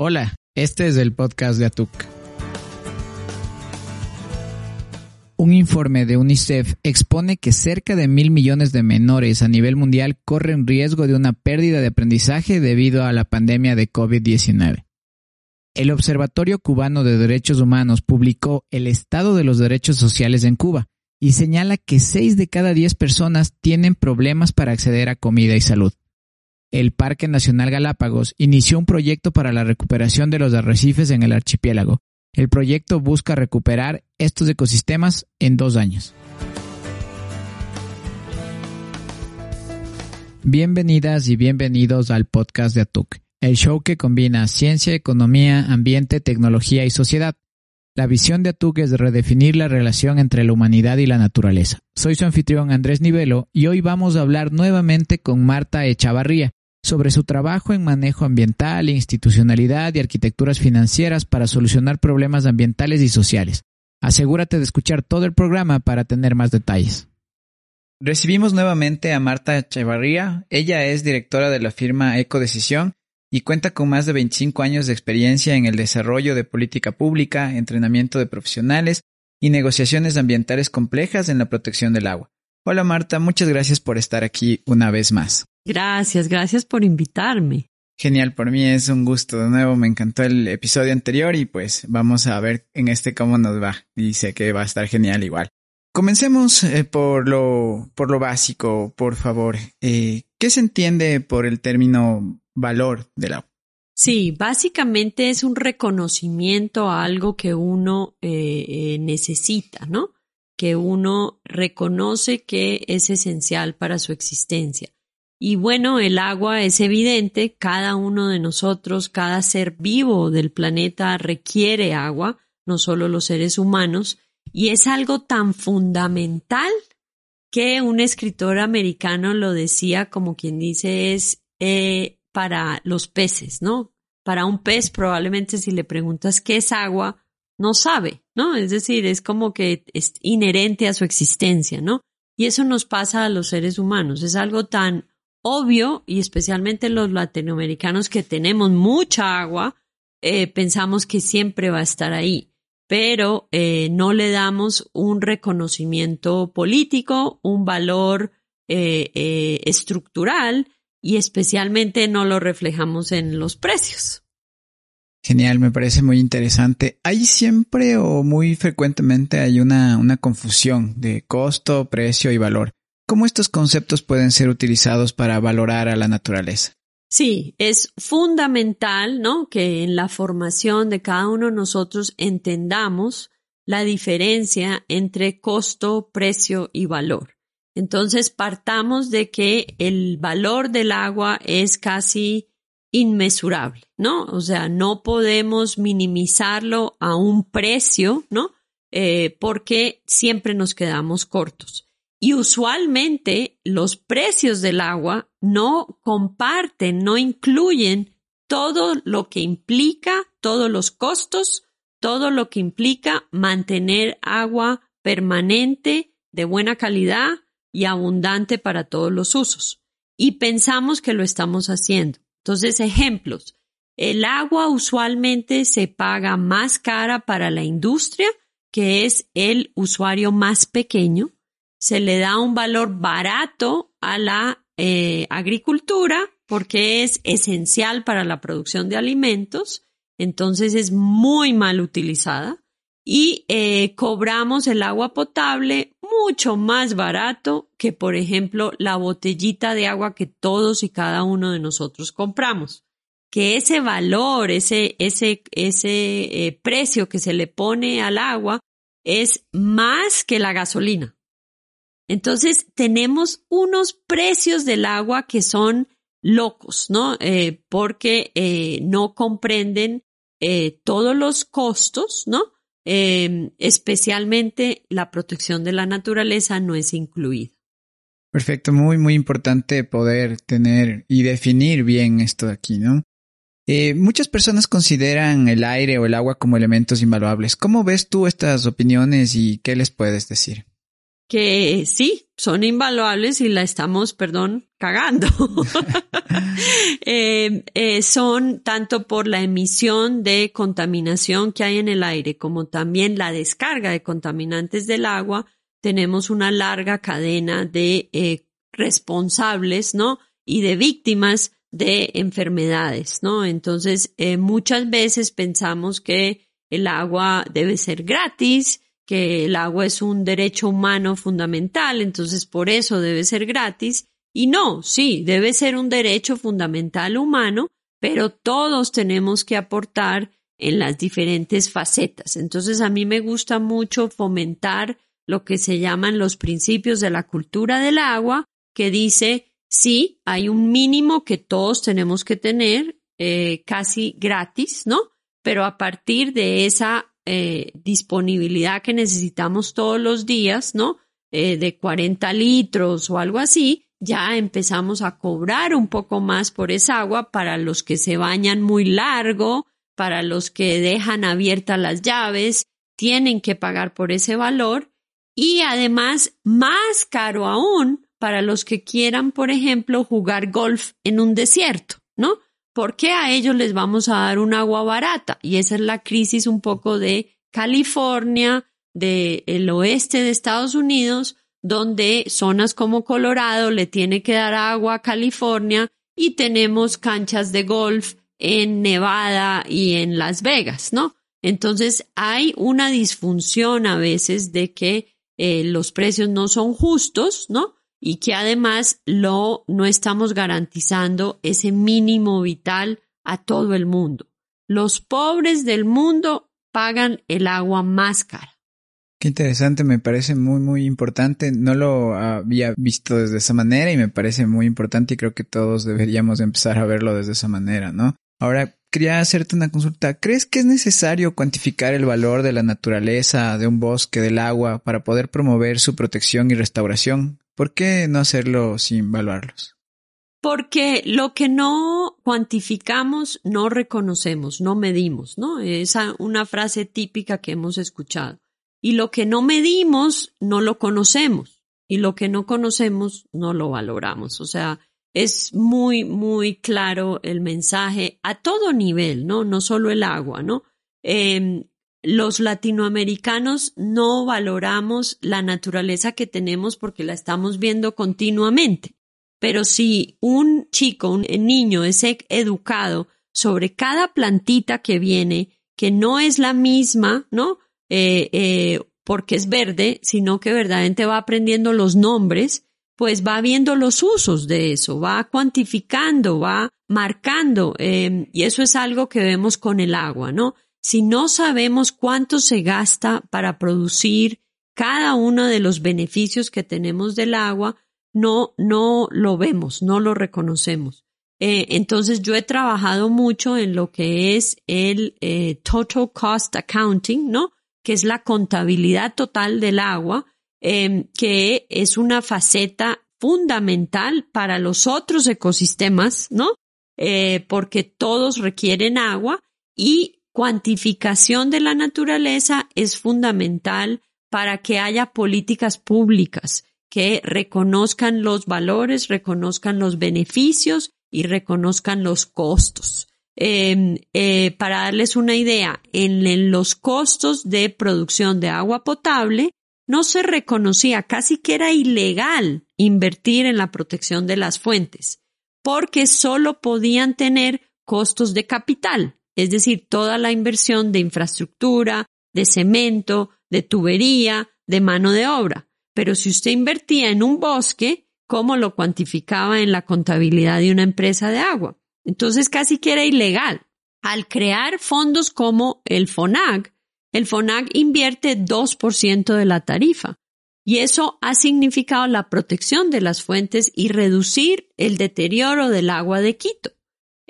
Hola, este es el podcast de Atuk. Un informe de UNICEF expone que cerca de mil millones de menores a nivel mundial corren riesgo de una pérdida de aprendizaje debido a la pandemia de COVID-19. El Observatorio Cubano de Derechos Humanos publicó El estado de los derechos sociales en Cuba y señala que 6 de cada 10 personas tienen problemas para acceder a comida y salud. El Parque Nacional Galápagos inició un proyecto para la recuperación de los arrecifes en el archipiélago. El proyecto busca recuperar estos ecosistemas en dos años. Bienvenidas y bienvenidos al podcast de Atuk, el show que combina ciencia, economía, ambiente, tecnología y sociedad. La visión de Atuk es redefinir la relación entre la humanidad y la naturaleza. Soy su anfitrión Andrés Nivelo y hoy vamos a hablar nuevamente con Marta Echavarría sobre su trabajo en manejo ambiental, institucionalidad y arquitecturas financieras para solucionar problemas ambientales y sociales. Asegúrate de escuchar todo el programa para tener más detalles. Recibimos nuevamente a Marta Echavarría. Ella es directora de la firma Ecodecisión y cuenta con más de 25 años de experiencia en el desarrollo de política pública, entrenamiento de profesionales y negociaciones ambientales complejas en la protección del agua. Hola Marta, muchas gracias por estar aquí una vez más. Gracias, gracias por invitarme. Genial, por mí es un gusto. De nuevo, me encantó el episodio anterior y pues vamos a ver en este cómo nos va. Y sé que va a estar genial igual. Comencemos eh, por lo por lo básico, por favor. Eh, ¿Qué se entiende por el término valor del agua? Sí, básicamente es un reconocimiento a algo que uno eh, necesita, ¿no? Que uno reconoce que es esencial para su existencia. Y bueno, el agua es evidente, cada uno de nosotros, cada ser vivo del planeta requiere agua, no solo los seres humanos, y es algo tan fundamental que un escritor americano lo decía como quien dice es eh, para los peces, ¿no? Para un pez probablemente si le preguntas qué es agua, no sabe, ¿no? Es decir, es como que es inherente a su existencia, ¿no? Y eso nos pasa a los seres humanos, es algo tan obvio, y especialmente los latinoamericanos que tenemos mucha agua, eh, pensamos que siempre va a estar ahí, pero eh, no le damos un reconocimiento político, un valor eh, estructural y especialmente no lo reflejamos en los precios. Genial, me parece muy interesante. Hay siempre o muy frecuentemente hay una, una confusión de costo, precio y valor. ¿Cómo estos conceptos pueden ser utilizados para valorar a la naturaleza? Sí, es fundamental, ¿no? Que en la formación de cada uno nosotros entendamos la diferencia entre costo, precio y valor. Entonces, partamos de que el valor del agua es casi inmesurable, ¿no? O sea, no podemos minimizarlo a un precio, ¿no? Eh, porque siempre nos quedamos cortos. Y usualmente los precios del agua no comparten, no incluyen todo lo que implica, todos los costos, todo lo que implica mantener agua permanente, de buena calidad y abundante para todos los usos. Y pensamos que lo estamos haciendo. Entonces, ejemplos. El agua usualmente se paga más cara para la industria, que es el usuario más pequeño, se le da un valor barato a la eh, agricultura porque es esencial para la producción de alimentos, entonces es muy mal utilizada y eh, cobramos el agua potable mucho más barato que, por ejemplo, la botellita de agua que todos y cada uno de nosotros compramos. Que ese valor, ese, ese, ese eh, precio que se le pone al agua es más que la gasolina. Entonces tenemos unos precios del agua que son locos, ¿no? Eh, porque no comprenden todos los costos, ¿no? Em, especialmente la protección de la naturaleza no es incluida. Perfecto, muy, muy importante poder tener y definir bien esto de aquí, ¿no? muchas personas consideran el aire o el agua como elementos invaluables. ¿Cómo ves tú estas opiniones y qué les puedes decir? Que sí, son invaluables y la estamos, perdón, cagando. Eh, eh, son tanto por la emisión de contaminación que hay en el aire como también la descarga de contaminantes del agua. Tenemos una larga cadena de eh, responsables, ¿no? Y de víctimas de enfermedades, ¿no? Entonces, muchas veces pensamos que el agua debe ser gratis, que el agua es un derecho humano fundamental, entonces por eso debe ser gratis. Y no, sí, debe ser un derecho fundamental humano, pero todos tenemos que aportar en las diferentes facetas. Entonces a mí me gusta mucho fomentar lo que se llaman los principios de la cultura del agua, que dice, sí, hay un mínimo que todos tenemos que tener eh, casi gratis, ¿no? Pero a partir de esa eh, disponibilidad que necesitamos todos los días, ¿no? Eh, de 40 litros o algo así, ya empezamos a cobrar un poco más por esa agua para los que se bañan muy largo, para los que dejan abiertas las llaves, tienen que pagar por ese valor y además más caro aún para los que quieran, por ejemplo, jugar golf en un desierto, ¿no? ¿Por qué a ellos les vamos a dar un agua barata? Y esa es la crisis un poco de California, del oeste de Estados Unidos, donde zonas como Colorado le tiene que dar agua a California y tenemos canchas de golf en Nevada y en Las Vegas, ¿no? Entonces hay una disfunción a veces de que eh, los precios no son justos, ¿no? Y que además lo, no estamos garantizando ese mínimo vital a todo el mundo. Los pobres del mundo pagan el agua más cara. Qué interesante, me parece muy, muy importante. No lo había visto desde esa manera y me parece muy importante y creo que todos deberíamos empezar a verlo desde esa manera, ¿no? Ahora, quería hacerte una consulta. ¿Crees que es necesario cuantificar el valor de la naturaleza, de un bosque, del agua, para poder promover su protección y restauración? ¿Por qué no hacerlo sin evaluarlos? Porque lo que no cuantificamos no reconocemos, no medimos, ¿no? Es una frase típica que hemos escuchado. Y lo que no medimos no lo conocemos. Y lo que no conocemos no lo valoramos. O sea, es muy, muy claro el mensaje a todo nivel, ¿no? No solo el agua, ¿no? Em, los latinoamericanos no valoramos la naturaleza que tenemos porque la estamos viendo continuamente. Pero si un chico, un niño es educado sobre cada plantita que viene, que no es la misma, ¿no? Eh, eh, porque es verde, sino que verdaderamente va aprendiendo los nombres, pues va viendo los usos de eso, va cuantificando, va marcando, eh, y eso es algo que vemos con el agua, ¿no? Si no sabemos cuánto se gasta para producir cada uno de los beneficios que tenemos del agua, no, no lo vemos, no lo reconocemos. Eh, entonces yo he trabajado mucho en lo que es el eh, Total Cost Accounting, ¿no? Que es la contabilidad total del agua, em, que es una faceta fundamental para los otros ecosistemas, ¿no? Eh, porque todos requieren agua y cuantificación de la naturaleza es fundamental para que haya políticas públicas que reconozcan los valores, reconozcan los beneficios y reconozcan los costos. Em, eh, para darles una idea, en, los costos de producción de agua potable no se reconocía, casi que era ilegal invertir en la protección de las fuentes, porque solo podían tener costos de capital es decir, toda la inversión de infraestructura, de cemento, de tubería, de mano de obra. Pero si usted invertía en un bosque, ¿cómo lo cuantificaba en la contabilidad de una empresa de agua? Entonces casi que era ilegal. Al crear fondos como el FONAG, el FONAG invierte 2% de la tarifa. Y eso ha significado la protección de las fuentes y reducir el deterioro del agua de Quito.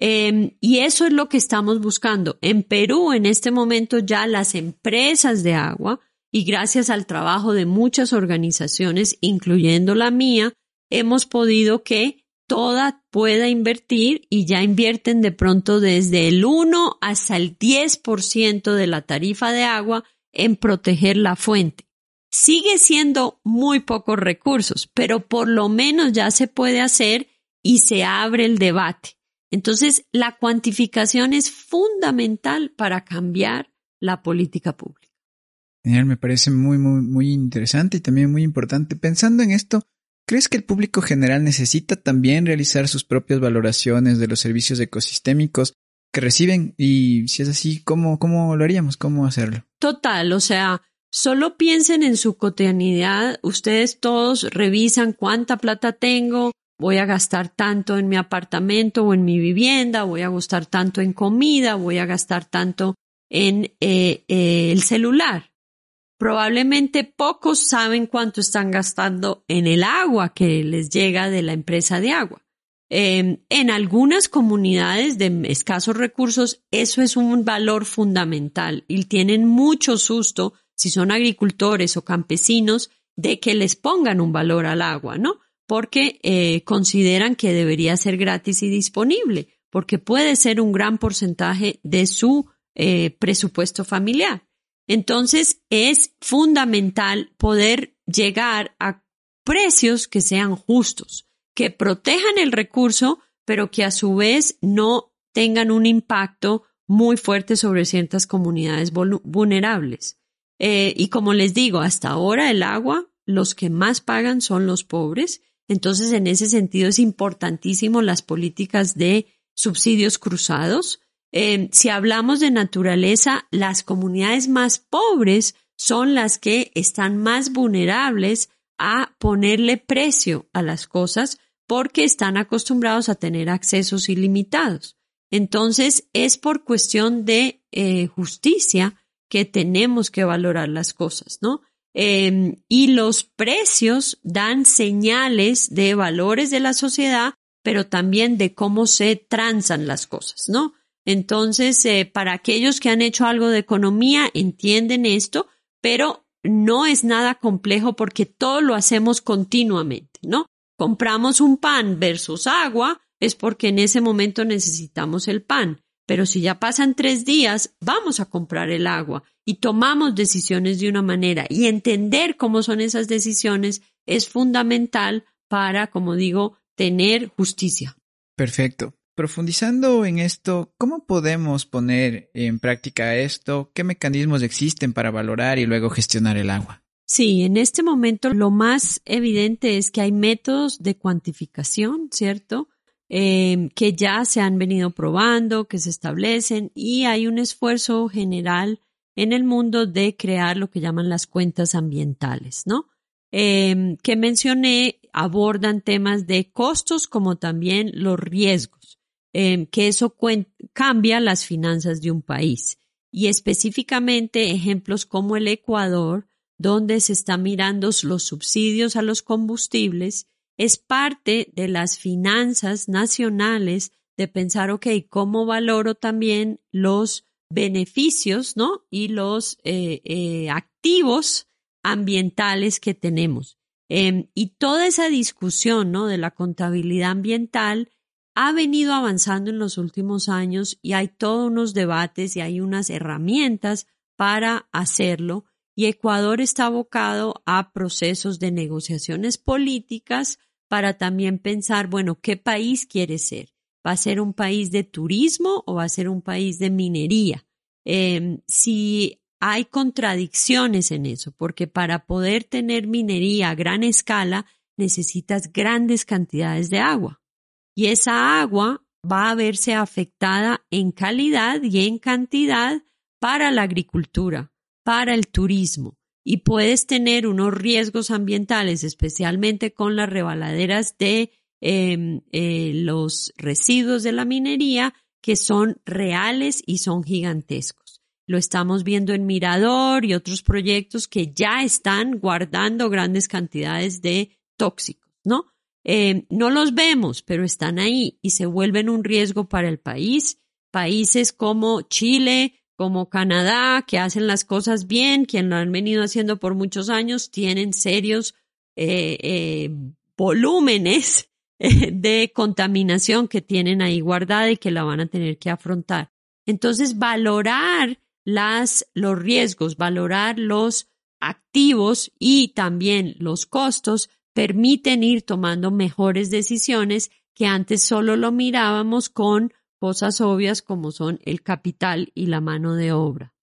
Em, y eso es lo que estamos buscando. En Perú, en este momento, ya las empresas de agua, y gracias al trabajo de muchas organizaciones, incluyendo la mía, hemos podido que toda pueda invertir y ya invierten de pronto desde el 1 hasta el 10% de la tarifa de agua en proteger la fuente. Sigue siendo muy pocos recursos, pero por lo menos ya se puede hacer y se abre el debate. Entonces, la cuantificación es fundamental para cambiar la política pública. Genial, me parece muy, muy, muy interesante y también muy importante. Pensando en esto, ¿crees que el público general necesita también realizar sus propias valoraciones de los servicios ecosistémicos que reciben? Y si es así, ¿cómo, cómo lo haríamos? ¿Cómo hacerlo? Total, o sea, solo piensen en su cotidianidad. Ustedes todos revisan cuánta plata tengo, voy a gastar tanto en mi apartamento o en mi vivienda, voy a gastar tanto en comida, voy a gastar tanto en eh, eh, el celular. Probablemente pocos saben cuánto están gastando en el agua que les llega de la empresa de agua. Em, en algunas comunidades de escasos recursos eso es un valor fundamental y tienen mucho susto si son agricultores o campesinos de que les pongan un valor al agua, ¿no? Porque eh, consideran que debería ser gratis y disponible, porque puede ser un gran porcentaje de su eh, presupuesto familiar. Entonces es fundamental poder llegar a precios que sean justos, que protejan el recurso, pero que a su vez no tengan un impacto muy fuerte sobre ciertas comunidades vulnerables. Eh, y como les digo, hasta ahora el agua, los que más pagan son los pobres entonces, en ese sentido, es importantísimo las políticas de subsidios cruzados. Eh, si hablamos de naturaleza, las comunidades más pobres son las que están más vulnerables a ponerle precio a las cosas porque están acostumbrados a tener accesos ilimitados. Entonces, es por cuestión de eh, justicia que tenemos que valorar las cosas, ¿no? Em, y los precios dan señales de valores de la sociedad, pero también de cómo se transan las cosas, ¿no? Entonces, eh, para aquellos que han hecho algo de economía, entienden esto, pero no es nada complejo porque todo lo hacemos continuamente, ¿no? Compramos un pan versus agua, es porque en ese momento necesitamos el pan. Pero si ya pasan tres días, vamos a comprar el agua y tomamos decisiones de una manera y entender cómo son esas decisiones es fundamental para, como digo, tener justicia. Perfecto. Profundizando en esto, ¿cómo podemos poner en práctica esto? ¿Qué mecanismos existen para valorar y luego gestionar el agua? Sí, en este momento lo más evidente es que hay métodos de cuantificación, ¿cierto? Em, que ya se han venido probando, que se establecen y hay un esfuerzo general en el mundo de crear lo que llaman las cuentas ambientales, ¿no? Em, que mencioné abordan temas de costos como también los riesgos, em, que eso cambia las finanzas de un país. Y específicamente ejemplos como el Ecuador, donde se están mirando los subsidios a los combustibles es parte de las finanzas nacionales de pensar, ok, ¿cómo valoro también los beneficios, ¿no? Y los eh, eh, activos ambientales que tenemos. Em, y toda esa discusión, ¿no? De la contabilidad ambiental ha venido avanzando en los últimos años y hay todos unos debates y hay unas herramientas para hacerlo. Y Ecuador está abocado a procesos de negociaciones políticas para también pensar, bueno, ¿qué país quiere ser? ¿Va a ser un país de turismo o va a ser un país de minería? Em, si hay contradicciones en eso, porque para poder tener minería a gran escala necesitas grandes cantidades de agua. Y esa agua va a verse afectada en calidad y en cantidad para la agricultura, para el turismo y puedes tener unos riesgos ambientales, especialmente con las rebaladeras de em, eh, los residuos de la minería, que son reales y son gigantescos. Lo estamos viendo en Mirador y otros proyectos que ya están guardando grandes cantidades de tóxicos, ¿no? Em, no los vemos, pero están ahí y se vuelven un riesgo para el país. Países como Chile, como Canadá, que hacen las cosas bien, quien lo han venido haciendo por muchos años, tienen serios eh, eh, volúmenes de contaminación que tienen ahí guardada y que la van a tener que afrontar. Entonces, valorar las, los riesgos, valorar los activos y también los costos permiten ir tomando mejores decisiones que antes solo lo mirábamos con cosas obvias como son el capital y la mano de obra.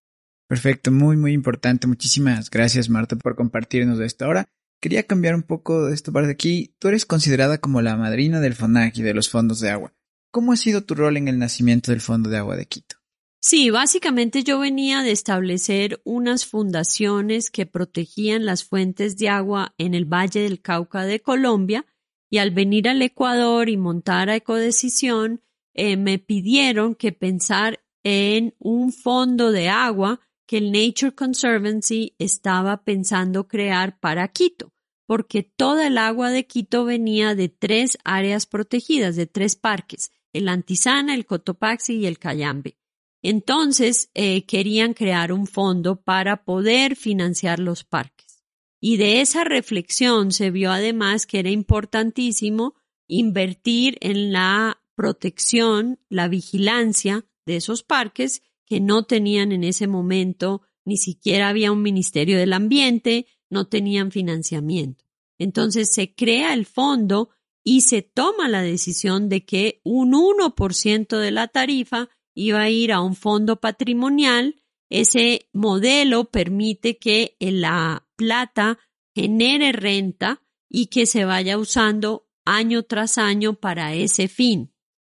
Perfecto, muy, muy importante. Muchísimas gracias, Marta, por compartirnos esto. Ahora, quería cambiar un poco de esto para de aquí. Tú eres considerada como la madrina del FONAC y de los fondos de agua. ¿Cómo ha sido tu rol en el nacimiento del Fondo de Agua de Quito? Sí, básicamente yo venía de establecer unas fundaciones que protegían las fuentes de agua en el Valle del Cauca de Colombia y al venir al Ecuador y montar a Ecodecisión, eh, me pidieron que pensar en un fondo de agua que el Nature Conservancy estaba pensando crear para Quito, porque toda el agua de Quito venía de tres áreas protegidas, de tres parques, el Antizana, el Cotopaxi y el Cayambe. Entonces eh, querían crear un fondo para poder financiar los parques. Y de esa reflexión se vio además que era importantísimo invertir en la protección, la vigilancia de esos parques que no tenían en ese momento, ni siquiera había un Ministerio del Ambiente, no tenían financiamiento. Entonces se crea el fondo y se toma la decisión de que un 1% de la tarifa iba a ir a un fondo patrimonial. Ese modelo permite que la plata genere renta y que se vaya usando año tras año para ese fin.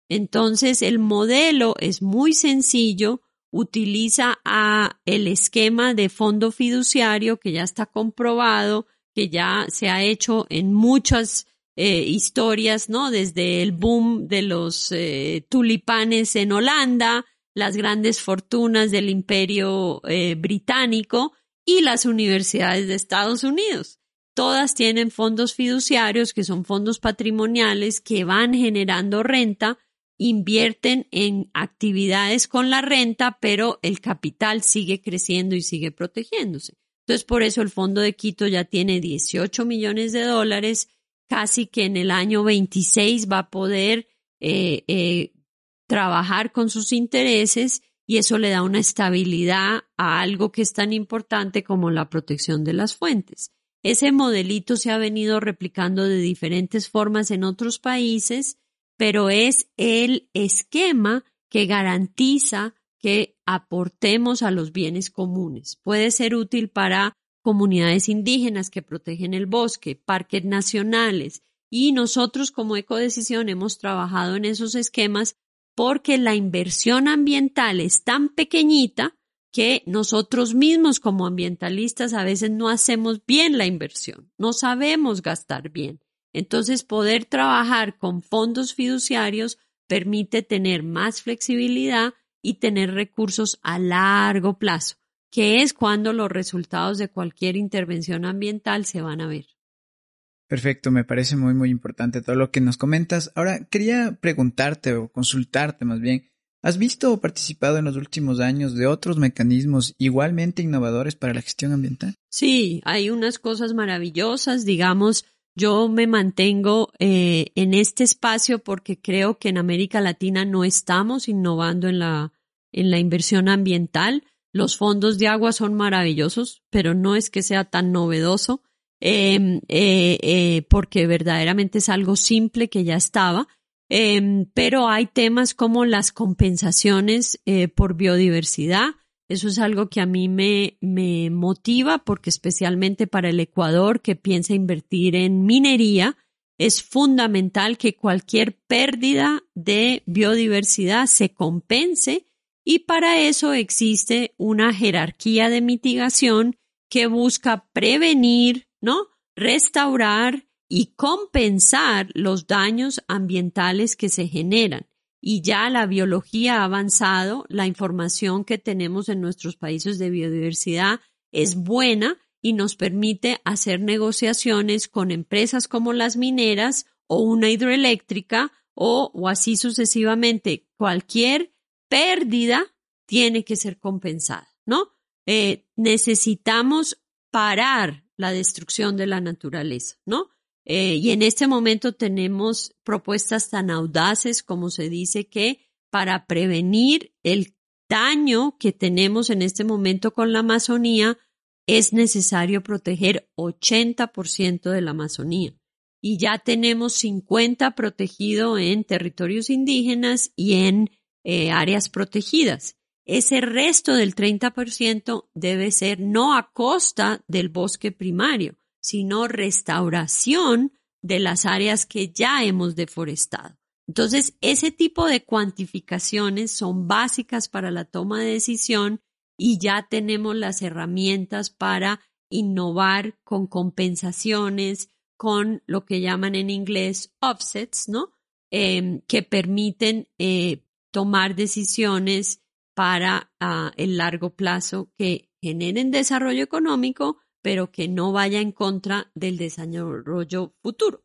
Entonces el modelo es muy sencillo, utiliza a el esquema de fondo fiduciario que ya está comprobado, que ya se ha hecho en muchas eh, historias, ¿no? Desde el boom de los eh, tulipanes en Holanda, las grandes fortunas del imperio eh, británico y las universidades de Estados Unidos. Todas tienen fondos fiduciarios, que son fondos patrimoniales que van generando renta, invierten en actividades con la renta, pero el capital sigue creciendo y sigue protegiéndose. Entonces, por eso el Fondo de Quito ya tiene 18 millones de dólares casi que en el año 26 va a poder eh, eh, trabajar con sus intereses y eso le da una estabilidad a algo que es tan importante como la protección de las fuentes. Ese modelito se ha venido replicando de diferentes formas en otros países, pero es el esquema que garantiza que aportemos a los bienes comunes. Puede ser útil para comunidades indígenas que protegen el bosque, parques nacionales, y nosotros como Ecodecisión hemos trabajado en esos esquemas porque la inversión ambiental es tan pequeñita que nosotros mismos como ambientalistas a veces no hacemos bien la inversión, no sabemos gastar bien. Entonces, poder trabajar con fondos fiduciarios permite tener más flexibilidad y tener recursos a largo plazo que es cuando los resultados de cualquier intervención ambiental se van a ver. Perfecto, me parece muy, muy importante todo lo que nos comentas. Ahora, quería preguntarte o consultarte más bien, ¿has visto o participado en los últimos años de otros mecanismos igualmente innovadores para la gestión ambiental? Sí, hay unas cosas maravillosas, digamos, yo me mantengo eh, en este espacio porque creo que en América Latina no estamos innovando en la, en la inversión ambiental. Los fondos de agua son maravillosos, pero no es que sea tan novedoso, em, eh, eh, porque verdaderamente es algo simple que ya estaba. Em, pero hay temas como las compensaciones eh, por biodiversidad. Eso es algo que a mí me, motiva porque especialmente para el Ecuador que piensa invertir en minería, es fundamental que cualquier pérdida de biodiversidad se compense y para eso existe una jerarquía de mitigación que busca prevenir, ¿no? Restaurar y compensar los daños ambientales que se generan. Y ya la biología ha avanzado, la información que tenemos en nuestros países de biodiversidad es buena y nos permite hacer negociaciones con empresas como las mineras o una hidroeléctrica o, así sucesivamente. Cualquier pérdida tiene que ser compensada, ¿no? Eh, necesitamos parar la destrucción de la naturaleza, ¿no? Eh, y en este momento tenemos propuestas tan audaces como se dice que para prevenir el daño que tenemos en este momento con la Amazonía, es necesario proteger 80% de la Amazonía. Y ya tenemos 50 protegido en territorios indígenas y en eh, áreas protegidas. Ese resto del 30% debe ser no a costa del bosque primario, sino restauración de las áreas que ya hemos deforestado. Entonces, ese tipo de cuantificaciones son básicas para la toma de decisión y ya tenemos las herramientas para innovar con compensaciones, con lo que llaman en inglés offsets, ¿no? Em, que permiten eh, tomar decisiones para ah, el largo plazo que generen desarrollo económico, pero que no vaya en contra del desarrollo futuro.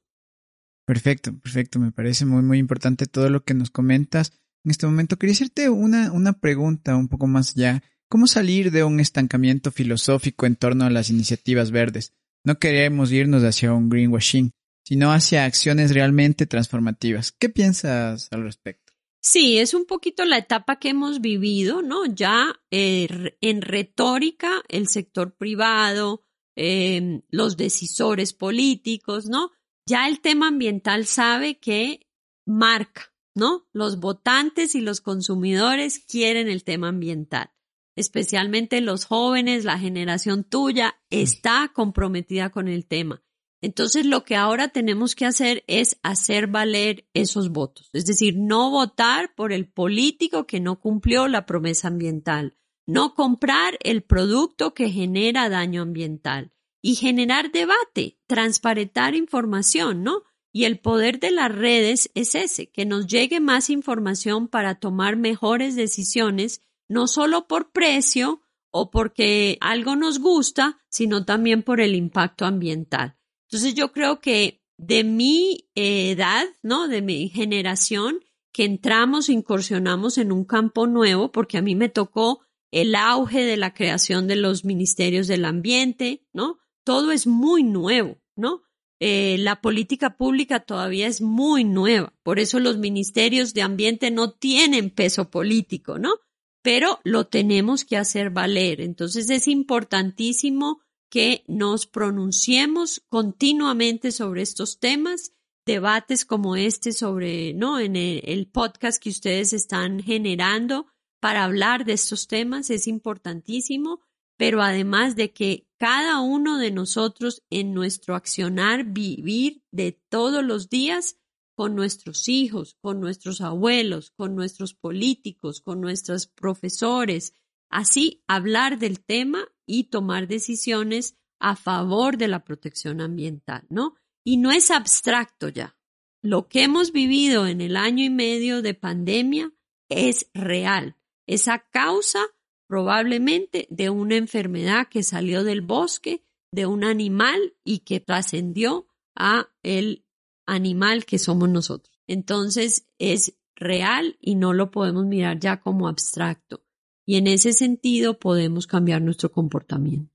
Perfecto, perfecto. Me parece muy, muy importante todo lo que nos comentas. En este momento quería hacerte una, una pregunta un poco más allá. ¿Cómo salir de un estancamiento filosófico en torno a las iniciativas verdes? No queremos irnos hacia un greenwashing, sino hacia acciones realmente transformativas. ¿Qué piensas al respecto? Sí, es un poquito la etapa que hemos vivido, ¿no? Ya eh, en retórica, el sector privado, em, los decisores políticos, ¿no? Ya el tema ambiental sabe que marca, ¿no? Los votantes y los consumidores quieren el tema ambiental. Especialmente los jóvenes, la generación tuya está comprometida con el tema. Entonces, lo que ahora tenemos que hacer es hacer valer esos votos, es decir, no votar por el político que no cumplió la promesa ambiental, no comprar el producto que genera daño ambiental y generar debate, transparentar información, ¿no? Y el poder de las redes es ese, que nos llegue más información para tomar mejores decisiones, no solo por precio o porque algo nos gusta, sino también por el impacto ambiental. Entonces yo creo que de mi edad, ¿no? De mi generación, que entramos, incursionamos en un campo nuevo, porque a mí me tocó el auge de la creación de los ministerios del ambiente, ¿no? Todo es muy nuevo, ¿no? Eh, la política pública todavía es muy nueva, por eso los ministerios de ambiente no tienen peso político, ¿no? Pero lo tenemos que hacer valer. Entonces es importantísimo que nos pronunciemos continuamente sobre estos temas, debates como este sobre, ¿no? En el, podcast que ustedes están generando para hablar de estos temas es importantísimo, pero además de que cada uno de nosotros en nuestro accionar vivir de todos los días con nuestros hijos, con nuestros abuelos, con nuestros políticos, con nuestros profesores, así hablar del tema y tomar decisiones a favor de la protección ambiental, ¿no? Y no es abstracto ya. Lo que hemos vivido en el año y medio de pandemia es real. Es a causa probablemente de una enfermedad que salió del bosque, de un animal y que trascendió a el animal que somos nosotros. Entonces es real y no lo podemos mirar ya como abstracto y en ese sentido podemos cambiar nuestro comportamiento.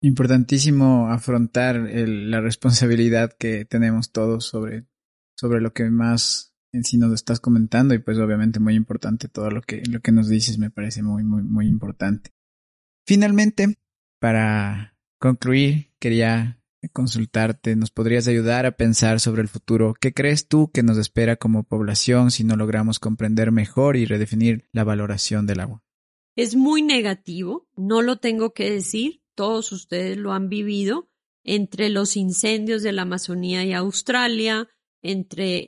Importantísimo afrontar la responsabilidad que tenemos todos sobre, sobre lo que más sí nos estás comentando y pues obviamente muy importante todo lo que, lo que nos dices me parece muy, muy, muy importante. Finalmente, para concluir, quería consultarte, ¿nos podrías ayudar a pensar sobre el futuro? ¿Qué crees tú que nos espera como población si no logramos comprender mejor y redefinir la valoración del agua? es muy negativo, no lo tengo que decir, todos ustedes lo han vivido, entre los incendios de la Amazonía y Australia, entre,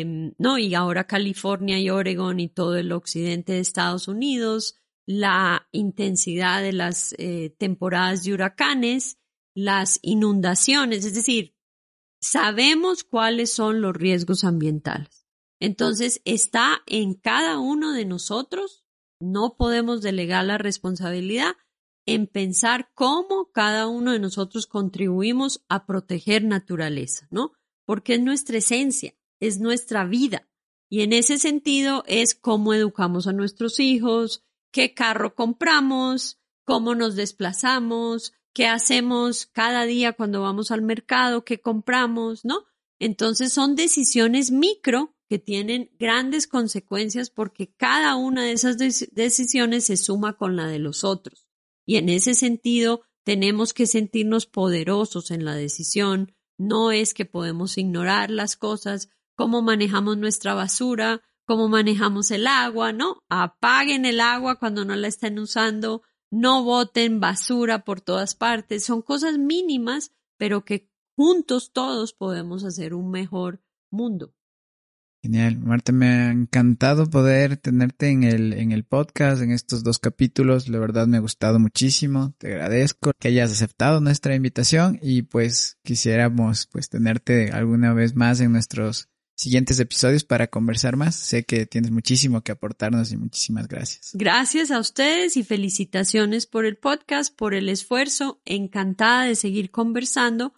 em, no, y ahora California y Oregon y todo el occidente de Estados Unidos, la intensidad de las eh, temporadas de huracanes, las inundaciones, es decir, sabemos cuáles son los riesgos ambientales. Entonces, está en cada uno de nosotros no podemos delegar la responsabilidad en pensar cómo cada uno de nosotros contribuimos a proteger naturaleza, ¿no? Porque es nuestra esencia, es nuestra vida. Y en ese sentido es cómo educamos a nuestros hijos, qué carro compramos, cómo nos desplazamos, qué hacemos cada día cuando vamos al mercado, qué compramos, ¿no? Entonces son decisiones micro que tienen grandes consecuencias porque cada una de esas decisiones se suma con la de los otros. Y en ese sentido, tenemos que sentirnos poderosos en la decisión, no es que podemos ignorar las cosas, cómo manejamos nuestra basura, cómo manejamos el agua, ¿no? Apaguen el agua cuando no la estén usando, no boten basura por todas partes. Son cosas mínimas, pero que juntos todos podemos hacer un mejor mundo. Genial, Marta, me ha encantado poder tenerte en el, en el podcast, en estos dos capítulos. La verdad me ha gustado muchísimo. Te agradezco que hayas aceptado nuestra invitación y pues quisiéramos pues tenerte alguna vez más en nuestros siguientes episodios para conversar más. Sé que tienes muchísimo que aportarnos y muchísimas gracias. Gracias a ustedes y felicitaciones por el podcast, por el esfuerzo. Encantada de seguir conversando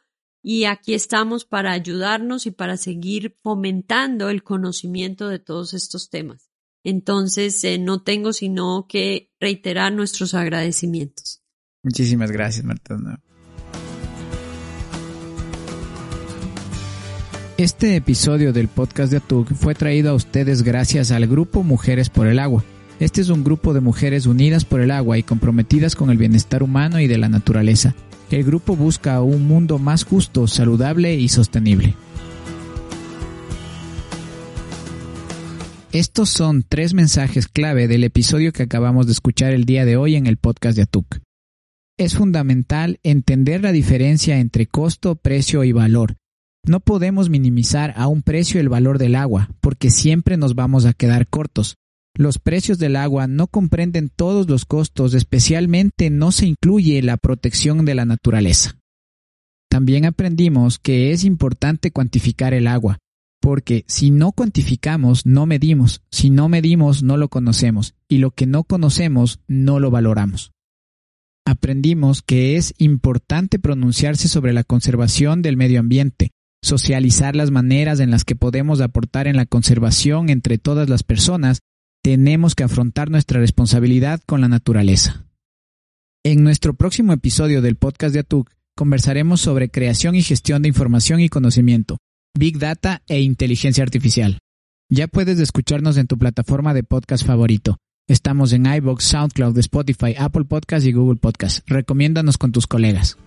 y aquí estamos para ayudarnos y para seguir fomentando el conocimiento de todos estos temas. Entonces, eh, no tengo sino que reiterar nuestros agradecimientos. Muchísimas gracias, Marta. Este episodio del podcast de ATUC fue traído a ustedes gracias al grupo Mujeres por el Agua. Este es un grupo de mujeres unidas por el agua y comprometidas con el bienestar humano y de la naturaleza. El grupo busca un mundo más justo, saludable y sostenible. Estos son tres mensajes clave del episodio que acabamos de escuchar el día de hoy en el podcast de ATUC. Es fundamental entender la diferencia entre costo, precio y valor no podemos minimizar a un precio el valor del agua, porque siempre nos vamos a quedar cortos. Los precios del agua no comprenden todos los costos, especialmente no se incluye la protección de la naturaleza. También aprendimos que es importante cuantificar el agua, porque si no cuantificamos, no medimos, si no medimos, no lo conocemos, y lo que no conocemos, no lo valoramos. Aprendimos que es importante pronunciarse sobre la conservación del medio ambiente, socializar las maneras en las que podemos aportar en la conservación entre todas las personas, tenemos que afrontar nuestra responsabilidad con la naturaleza. En nuestro próximo episodio del podcast de ATUC conversaremos sobre creación y gestión de información y conocimiento, Big Data e inteligencia artificial. Ya puedes escucharnos en tu plataforma de podcast favorito. Estamos en iBox, SoundCloud, Spotify, Apple Podcast y Google Podcast. Recomiéndanos con tus colegas.